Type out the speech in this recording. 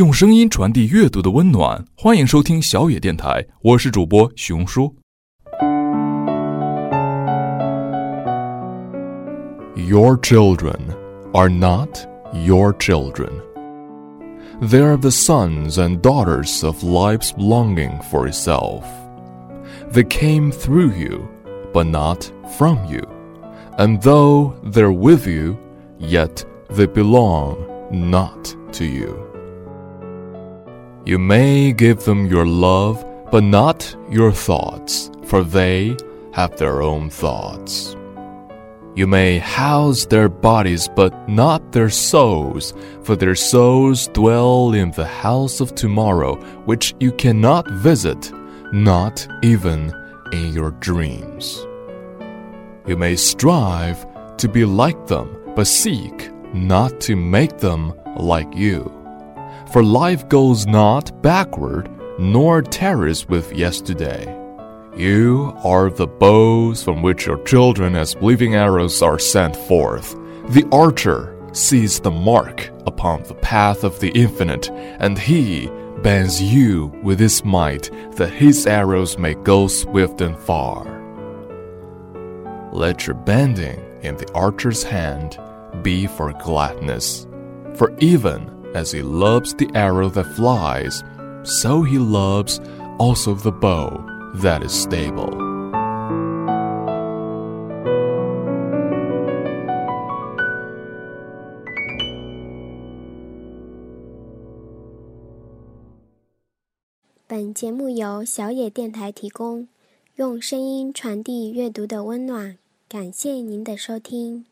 用声音传递阅读的温暖，欢迎收听小也电台，我是主播雄叔。Your children are not your children. They are the sons and daughters of life's longing for itself. They came through you, but not from you. And though they're with you, yet they belong not to you. You may give them your love, but not your thoughts, for they have their own thoughts. You may house their bodies, but not their souls, for their souls dwell in the house of tomorrow, which you cannot visit, not even in your dreams. You may strive to be like them, but seek not to make them like you. For life goes not backward, nor tarries with yesterday. You are the bows from which your children, as living arrows, are sent forth. The archer sees the mark upon the path of the infinite, and he bends you with his might, that his arrows may go swift and far. Let your bending in the archer's hand be for gladness, for even as he loves the arrow that flies, so he loves also the bow that is stable. 本节目由小也电台提供，用声音传递阅读的温暖。感谢您的收听。